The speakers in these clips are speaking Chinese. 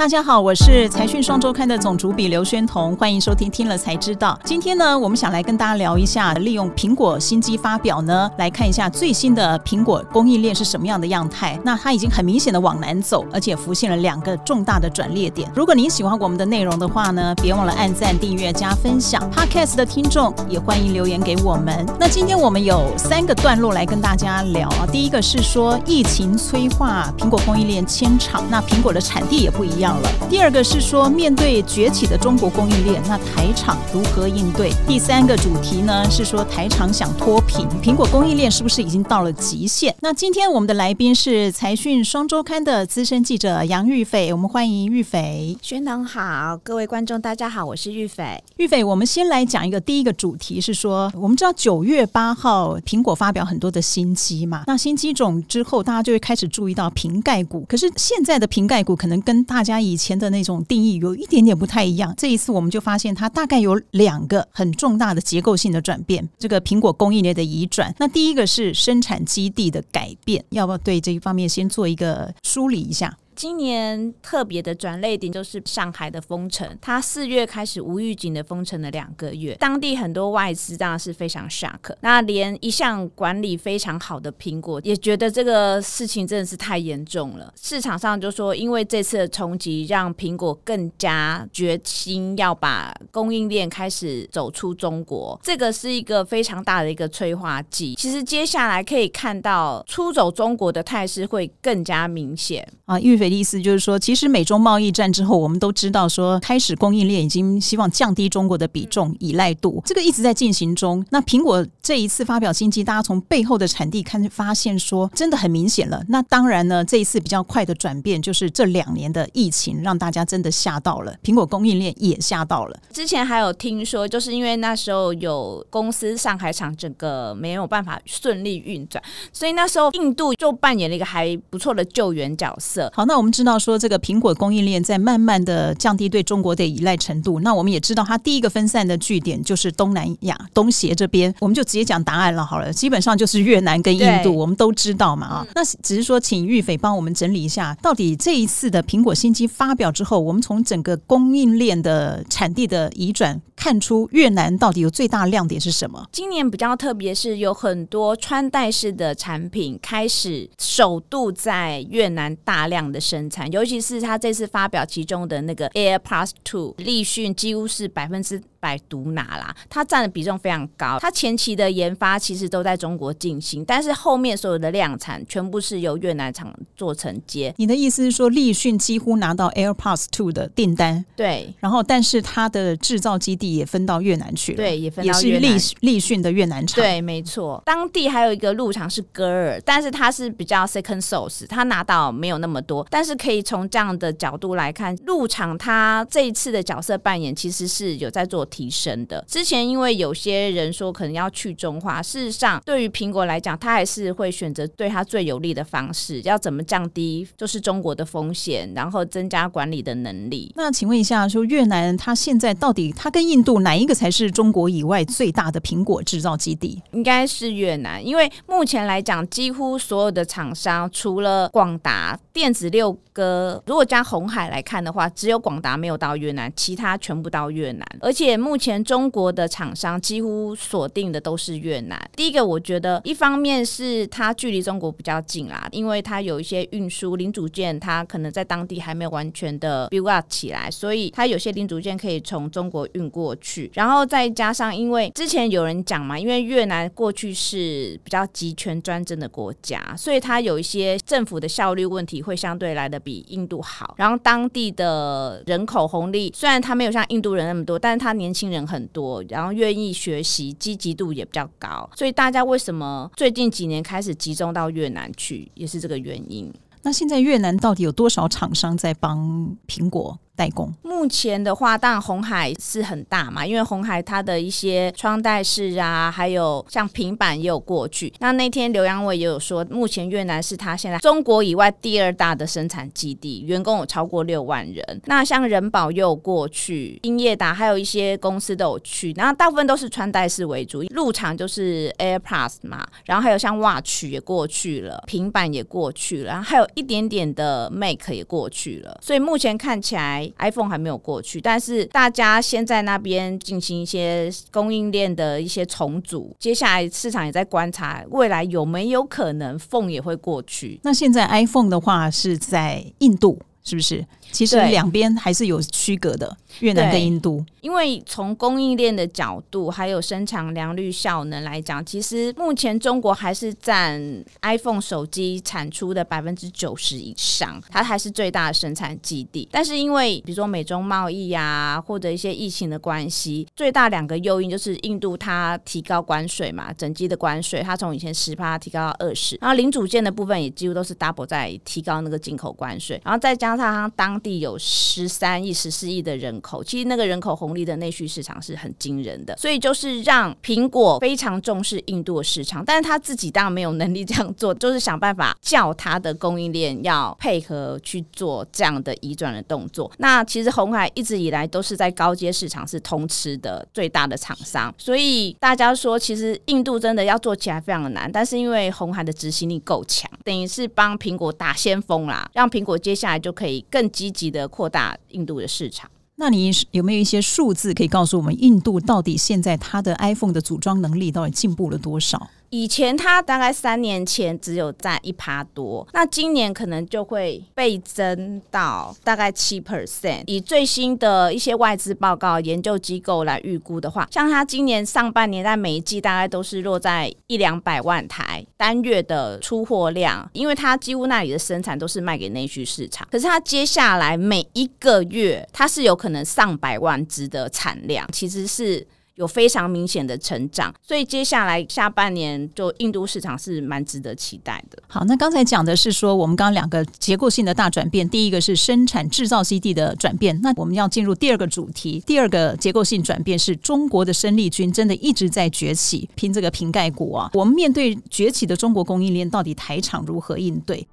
大家好，我是财讯双周刊的总主笔刘轩彤，欢迎收听听了才知道。今天呢，我们想来跟大家聊一下，利用苹果新机发表呢，来看一下最新的苹果供应链是什么样的样态。那它已经很明显的往南走，而且浮现了两个重大的转捩点。如果您喜欢我们的内容的话呢，别忘了按赞、订阅、加分享。Podcast 的听众也欢迎留言给我们。那今天我们有三个段落来跟大家聊啊。第一个是说疫情催化苹果供应链迁厂，那苹果的产地也不一样。第二个是说，面对崛起的中国供应链，那台厂如何应对？第三个主题呢是说，台厂想脱贫，苹果供应链是不是已经到了极限？那今天我们的来宾是财讯双周刊的资深记者杨玉斐，我们欢迎玉斐。轩彤好，各位观众大家好，我是玉斐。玉斐，我们先来讲一个第一个主题是说，我们知道九月八号苹果发表很多的新机嘛，那新机种之后，大家就会开始注意到瓶盖股，可是现在的瓶盖股可能跟大家以前的那种定义有一点点不太一样。这一次我们就发现它大概有两个很重大的结构性的转变，这个苹果供应链的移转。那第一个是生产基地的改变，要不要对这一方面先做一个梳理一下？今年特别的转捩点就是上海的封城，它四月开始无预警的封城了两个月，当地很多外资当然是非常 shock，那连一向管理非常好的苹果也觉得这个事情真的是太严重了。市场上就说，因为这次的冲击，让苹果更加决心要把供应链开始走出中国，这个是一个非常大的一个催化剂。其实接下来可以看到出走中国的态势会更加明显啊，玉斐。意思就是说，其实美中贸易战之后，我们都知道说，开始供应链已经希望降低中国的比重依赖度，这个一直在进行中。那苹果这一次发表新机，大家从背后的产地看，发现说真的很明显了。那当然呢，这一次比较快的转变，就是这两年的疫情让大家真的吓到了，苹果供应链也吓到了。之前还有听说，就是因为那时候有公司上海厂整个没有办法顺利运转，所以那时候印度就扮演了一个还不错的救援角色。好，那。我们知道说，这个苹果供应链在慢慢的降低对中国的依赖程度。那我们也知道，它第一个分散的据点就是东南亚、东协这边。我们就直接讲答案了，好了，基本上就是越南跟印度，我们都知道嘛啊。那只是说，请玉斐帮我们整理一下，到底这一次的苹果新机发表之后，我们从整个供应链的产地的移转，看出越南到底有最大亮点是什么？今年比较特别是有很多穿戴式的产品开始首度在越南大量的。生产，尤其是他这次发表其中的那个 AirPods Two，立讯几乎是百分之百毒拿啦，它占的比重非常高。它前期的研发其实都在中国进行，但是后面所有的量产全部是由越南厂做承接。你的意思是说，立讯几乎拿到 AirPods Two 的订单？对。然后，但是它的制造基地也分到越南去了。对，也分到越南。也是立立讯的越南厂。对，没错。当地还有一个入场是歌尔，但是它是比较 second source，它拿到没有那么多。但是可以从这样的角度来看，入场它这一次的角色扮演其实是有在做提升的。之前因为有些人说可能要去中化，事实上对于苹果来讲，它还是会选择对它最有利的方式，要怎么降低就是中国的风险，然后增加管理的能力。那请问一下，说越南它现在到底它跟印度哪一个才是中国以外最大的苹果制造基地？应该是越南，因为目前来讲，几乎所有的厂商除了广达电子六哥，如果加红海来看的话，只有广达没有到越南，其他全部到越南，而且目前。中国的厂商几乎锁定的都是越南。第一个，我觉得一方面是它距离中国比较近啦，因为它有一些运输零组件，它可能在当地还没有完全的 build up 起来，所以它有些零组件可以从中国运过去。然后再加上，因为之前有人讲嘛，因为越南过去是比较集权专政的国家，所以它有一些政府的效率问题会相对来的比印度好。然后当地的人口红利虽然它没有像印度人那么多，但是它年年轻人。很多，然后愿意学习，积极度也比较高，所以大家为什么最近几年开始集中到越南去，也是这个原因。那现在越南到底有多少厂商在帮苹果？代工？目前的话，当然红海是很大嘛，因为红海它的一些穿戴式啊，还有像平板也有过去。那那天刘阳伟也有说，目前越南是他现在中国以外第二大的生产基地，员工有超过六万人。那像人保也有过去，英业达还有一些公司都有去，然后大部分都是穿戴式为主，入场就是 AirPlus 嘛，然后还有像 Watch 也过去了，平板也过去了，然后还有一点点的 Make 也过去了。所以目前看起来 iPhone 还没有过去，但是大家先在那边进行一些供应链的一些重组，接下来市场也在观察未来有没有可能 Phone 也会过去。那现在 iPhone 的话是在印度，是不是？其实两边还是有区隔的，越南跟印度。因为从供应链的角度，还有生产良率、效能来讲，其实目前中国还是占 iPhone 手机产出的百分之九十以上，它还是最大的生产基地。但是因为比如说美中贸易啊，或者一些疫情的关系，最大两个诱因就是印度它提高关税嘛，整机的关税，它从以前十趴提高到二十，然后零组件的部分也几乎都是 double 在提高那个进口关税，然后再加上它当地有十三亿、十四亿的人口，其实那个人口红利的内需市场是很惊人的，所以就是让苹果非常重视印度的市场，但是他自己当然没有能力这样做，就是想办法叫他的供应链要配合去做这样的移转的动作。那其实红海一直以来都是在高阶市场是通吃的最大的厂商，所以大家说其实印度真的要做起来非常的难，但是因为红海的执行力够强，等于是帮苹果打先锋啦，让苹果接下来就可以更积极的。扩大印度的市场。那你有没有一些数字可以告诉我们，印度到底现在它的 iPhone 的组装能力到底进步了多少？以前它大概三年前只有在一趴多，那今年可能就会倍增到大概七 percent。以最新的一些外资报告、研究机构来预估的话，像它今年上半年在每一季大概都是落在一两百万台单月的出货量，因为它几乎那里的生产都是卖给内需市场。可是它接下来每一个月，它是有可能上百万只的产量，其实是。有非常明显的成长，所以接下来下半年就印度市场是蛮值得期待的。好，那刚才讲的是说我们刚刚两个结构性的大转变，第一个是生产制造基地的转变，那我们要进入第二个主题，第二个结构性转变是中国的生力军真的一直在崛起，拼这个瓶盖股啊。我们面对崛起的中国供应链，到底台厂如何应对？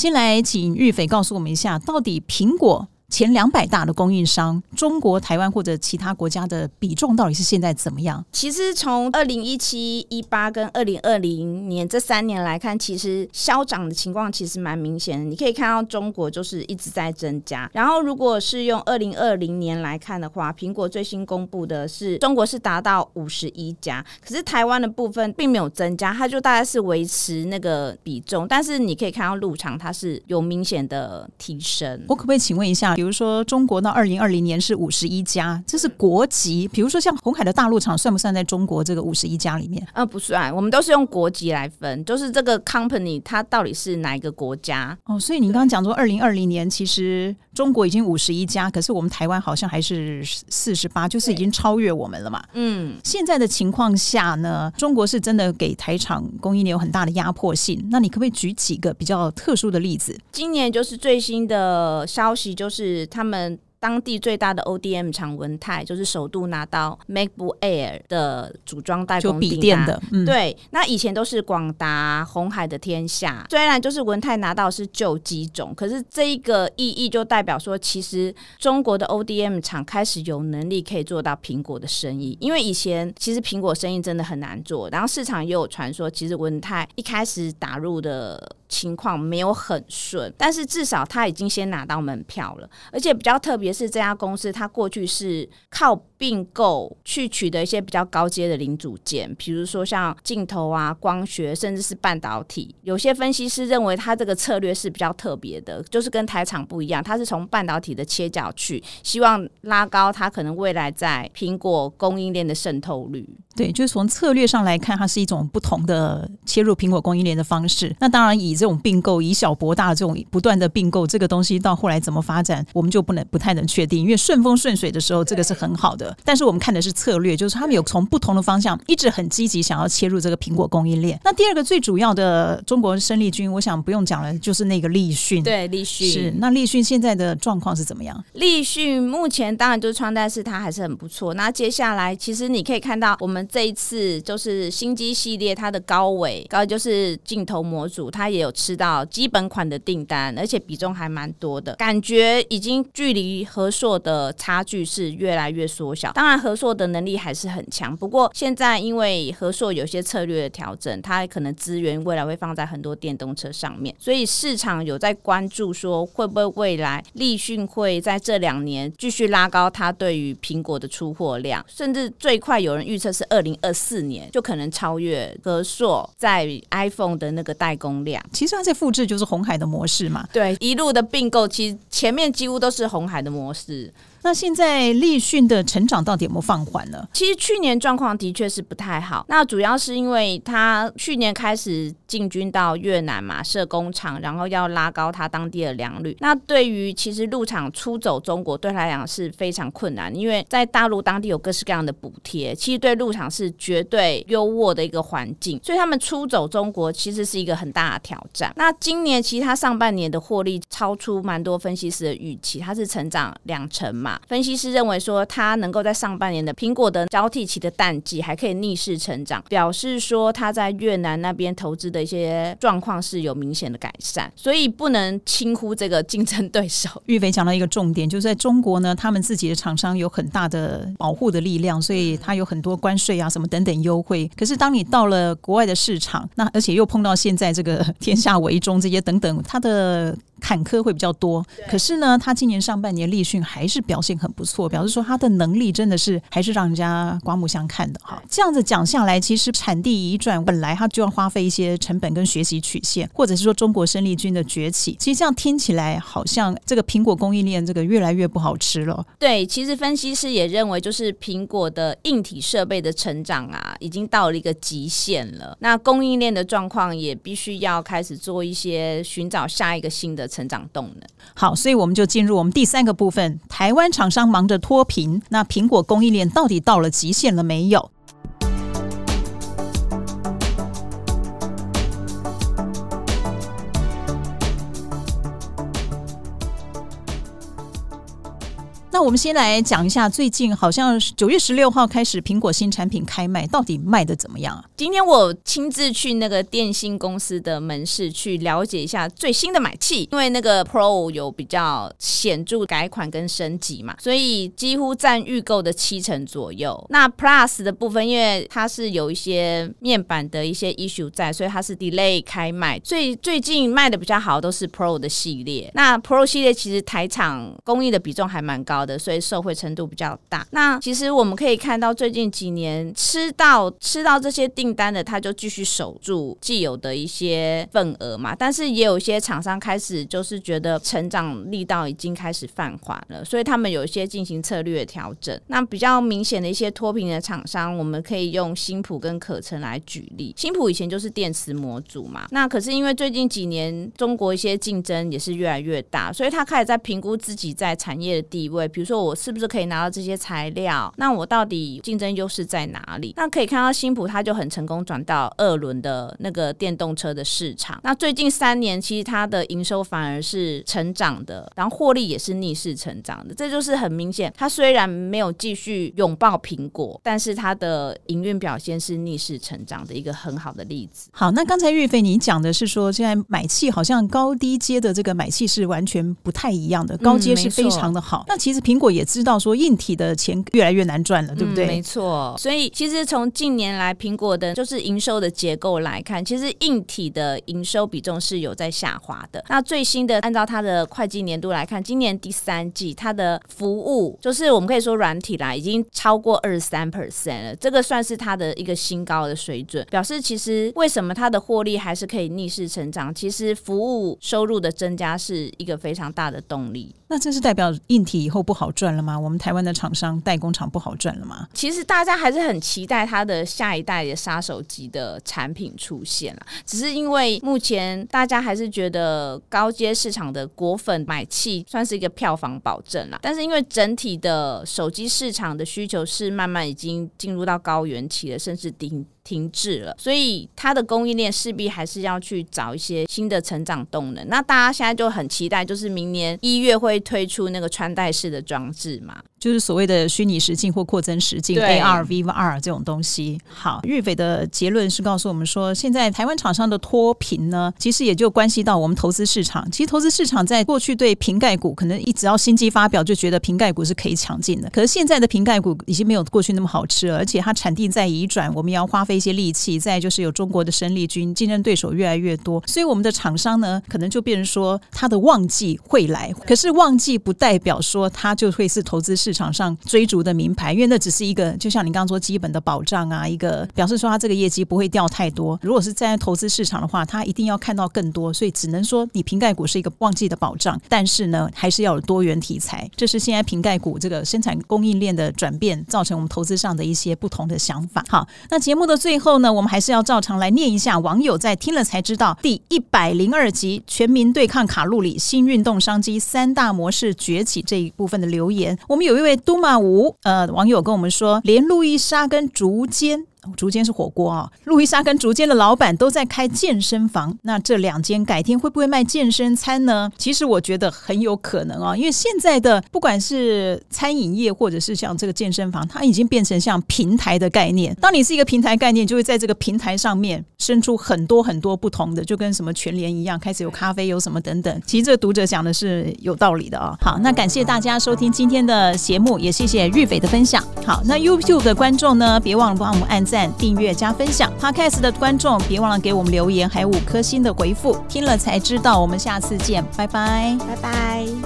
先来请玉斐告诉我们一下，到底苹果前两百大的供应商，中国、台湾或者其他国家的比重到底是现在怎么样？其实从二零一七、一八跟二零二零年这三年来看，其实消长的情况其实蛮明显的。你可以看到中国就是一直在增加。然后如果是用二零二零年来看的话，苹果最新公布的是中国是达到五十一家，可是台湾的部分并没有增加，它就大概是维持那个比重。但是你可以看到入场它是有明显的提升。我可不可以请问一下？比如说，中国到二零二零年是五十一家，这是国籍。比如说，像红海的大陆厂算不算在中国这个五十一家里面？呃，不算，我们都是用国籍来分，就是这个 company 它到底是哪一个国家？哦，所以你刚刚讲说二零二零年其实中国已经五十一家，可是我们台湾好像还是四十八，就是已经超越我们了嘛。嗯，现在的情况下呢，中国是真的给台厂供应链有很大的压迫性。那你可不可以举几个比较特殊的例子？今年就是最新的消息，就是他们。们当地最大的 ODM 厂文泰，就是首度拿到 MacBook Air 的组装代工订单的。嗯、对，那以前都是广达、红海的天下。虽然就是文泰拿到是旧机种，可是这一个意义就代表说，其实中国的 ODM 厂开始有能力可以做到苹果的生意。因为以前其实苹果生意真的很难做，然后市场也有传说，其实文泰一开始打入的。情况没有很顺，但是至少他已经先拿到门票了，而且比较特别是这家公司，它过去是靠并购去取得一些比较高阶的零组件，比如说像镜头啊、光学，甚至是半导体。有些分析师认为，它这个策略是比较特别的，就是跟台厂不一样，它是从半导体的切角去，希望拉高它可能未来在苹果供应链的渗透率。对，就是从策略上来看，它是一种不同的切入苹果供应链的方式。那当然以这种并购以小博大这种不断的并购，这个东西到后来怎么发展，我们就不能不太能确定。因为顺风顺水的时候，这个是很好的，但是我们看的是策略，就是他们有从不同的方向一直很积极想要切入这个苹果供应链。那第二个最主要的中国生力军，我想不用讲了，就是那个立讯。对，立讯是。那立讯现在的状况是怎么样？立讯目前当然就是穿戴式，它还是很不错。那接下来其实你可以看到，我们这一次就是新机系列，它的高纬高就是镜头模组，它也有吃到基本款的订单，而且比重还蛮多的，感觉已经距离和硕的差距是越来越缩小。当然，和硕的能力还是很强，不过现在因为和硕有些策略的调整，它可能资源未来会放在很多电动车上面，所以市场有在关注说，会不会未来立讯会在这两年继续拉高它对于苹果的出货量，甚至最快有人预测是二零二四年就可能超越和硕在 iPhone 的那个代工量。其实它在复制就是红海的模式嘛，对，一路的并购，其实前面几乎都是红海的模式。那现在立讯的成长到底有没有放缓呢？其实去年状况的确是不太好，那主要是因为他去年开始进军到越南嘛，设工厂，然后要拉高他当地的良率。那对于其实入厂出走中国，对他来讲是非常困难，因为在大陆当地有各式各样的补贴，其实对入厂是绝对优渥的一个环境，所以他们出走中国其实是一个很大的挑战。那今年其实他上半年的获利超出蛮多分析师的预期，它是成长两成嘛。分析师认为说，它能够在上半年的苹果的交替期的淡季还可以逆势成长，表示说它在越南那边投资的一些状况是有明显的改善，所以不能轻忽这个竞争对手。玉飞讲到一个重点，就是在中国呢，他们自己的厂商有很大的保护的力量，所以它有很多关税啊什么等等优惠。可是当你到了国外的市场，那而且又碰到现在这个天下为中这些等等，它的。坎坷会比较多，可是呢，他今年上半年立讯还是表现很不错，表示说他的能力真的是还是让人家刮目相看的哈。这样子讲下来，其实产地移转本来他就要花费一些成本跟学习曲线，或者是说中国生力军的崛起，其实这样听起来好像这个苹果供应链这个越来越不好吃了。对，其实分析师也认为，就是苹果的硬体设备的成长啊，已经到了一个极限了。那供应链的状况也必须要开始做一些寻找下一个新的。成长动能好，所以我们就进入我们第三个部分。台湾厂商忙着脱贫，那苹果供应链到底到了极限了没有？我们先来讲一下，最近好像九月十六号开始，苹果新产品开卖，到底卖的怎么样啊？今天我亲自去那个电信公司的门市去了解一下最新的买气，因为那个 Pro 有比较显著改款跟升级嘛，所以几乎占预购的七成左右。那 Plus 的部分，因为它是有一些面板的一些 issue 在，所以它是 delay 开卖。最最近卖的比较好都是 Pro 的系列。那 Pro 系列其实台厂工艺的比重还蛮高的，所以受惠程度比较大。那其实我们可以看到，最近几年吃到吃到这些订单的，他就继续守住既有的一些份额嘛。但是也有一些厂商开始就是觉得成长力道已经开始放缓了，所以他们有一些进行策略调整。那比较明显的一些脱贫的厂商，我们可以用新普跟可成来举例。新普以前就是电池模组嘛，那可是因为最近几年中国一些竞争也是越来越大，所以他开始在评估自己在产业的地位。如说，我是不是可以拿到这些材料？那我到底竞争优势在哪里？那可以看到新普，它就很成功转到二轮的那个电动车的市场。那最近三年，其实它的营收反而是成长的，然后获利也是逆势成长的。这就是很明显，它虽然没有继续拥抱苹果，但是它的营运表现是逆势成长的一个很好的例子。好，那刚才玉飞你讲的是说，现在买气好像高低阶的这个买气是完全不太一样的，高阶是非常的好。嗯，那其实。苹果也知道说硬体的钱越来越难赚了，对不对？嗯，没错。所以其实从近年来苹果的就是营收的结构来看，其实硬体的营收比重是有在下滑的。那最新的按照它的会计年度来看，今年第三季它的服务就是我们可以说软体啦，已经超过二十三 percent 了。这个算是它的一个新高的水准，表示其实为什么它的获利还是可以逆势成长？其实服务收入的增加是一个非常大的动力。那这是代表硬体以后不好赚了吗？我们台湾的厂商代工厂不好赚了吗？其实大家还是很期待它的下一代的杀手级的产品出现了，只是因为目前大家还是觉得高阶市场的果粉买气算是一个票房保证了，但是因为整体的手机市场的需求是慢慢已经进入到高原期了，甚至顶。停滞了，所以它的供应链势必还是要去找一些新的成长动能。那大家现在就很期待，就是明年一月会推出那个穿戴式的装置嘛，就是所谓的虚拟实境或扩增实境 AR、VR 这种东西。好，日斐的结论是告诉我们说，现在台湾厂商的脱贫呢，其实也就关系到我们投资市场。其实投资市场在过去对瓶盖股可能一直要新机发表就觉得瓶盖股是可以抢进的，可是现在的瓶盖股已经没有过去那么好吃了，而且它产地在移转，我们要花费一些力气，再就是有中国的生力军，竞争对手越来越多，所以我们的厂商呢，可能就变成说，它的旺季会来，可是旺季不代表说它就会是投资市市场上追逐的名牌，因为那只是一个，就像你刚刚说基本的保障啊，一个表示说它这个业绩不会掉太多。如果是站在投资市场的话，它一定要看到更多，所以只能说你瓶盖股是一个旺季的保障，但是呢，还是要有多元题材。这是现在瓶盖股这个生产供应链的转变，造成我们投资上的一些不同的想法。好，那节目的最后呢，我们还是要照常来念一下网友在听了才知道第一百零二集《全民对抗卡路里：新运动商机三大模式崛起》这一部分的留言。我们有一位都马吴呃网友跟我们说，连路易莎跟竹间。竹间是火锅啊，路易莎跟竹间的老板都在开健身房，那这两间改天会不会卖健身餐呢？其实我觉得很有可能啊，因为现在的不管是餐饮业或者是像这个健身房，它已经变成像平台的概念。当你是一个平台概念，就会在这个平台上面生出很多很多不同的，就跟什么全联一样，开始有咖啡，有什么等等。其实这个读者讲的是有道理的啊。好，那感谢大家收听今天的节目，也谢谢玉斐的分享。好，那 YouTube 的观众呢，别忘了帮我们按赞、订阅、加分享。Podcast 的观众，别忘了给我们留言，还有五颗星的回复。听了才知道，我们下次见，拜拜，拜拜。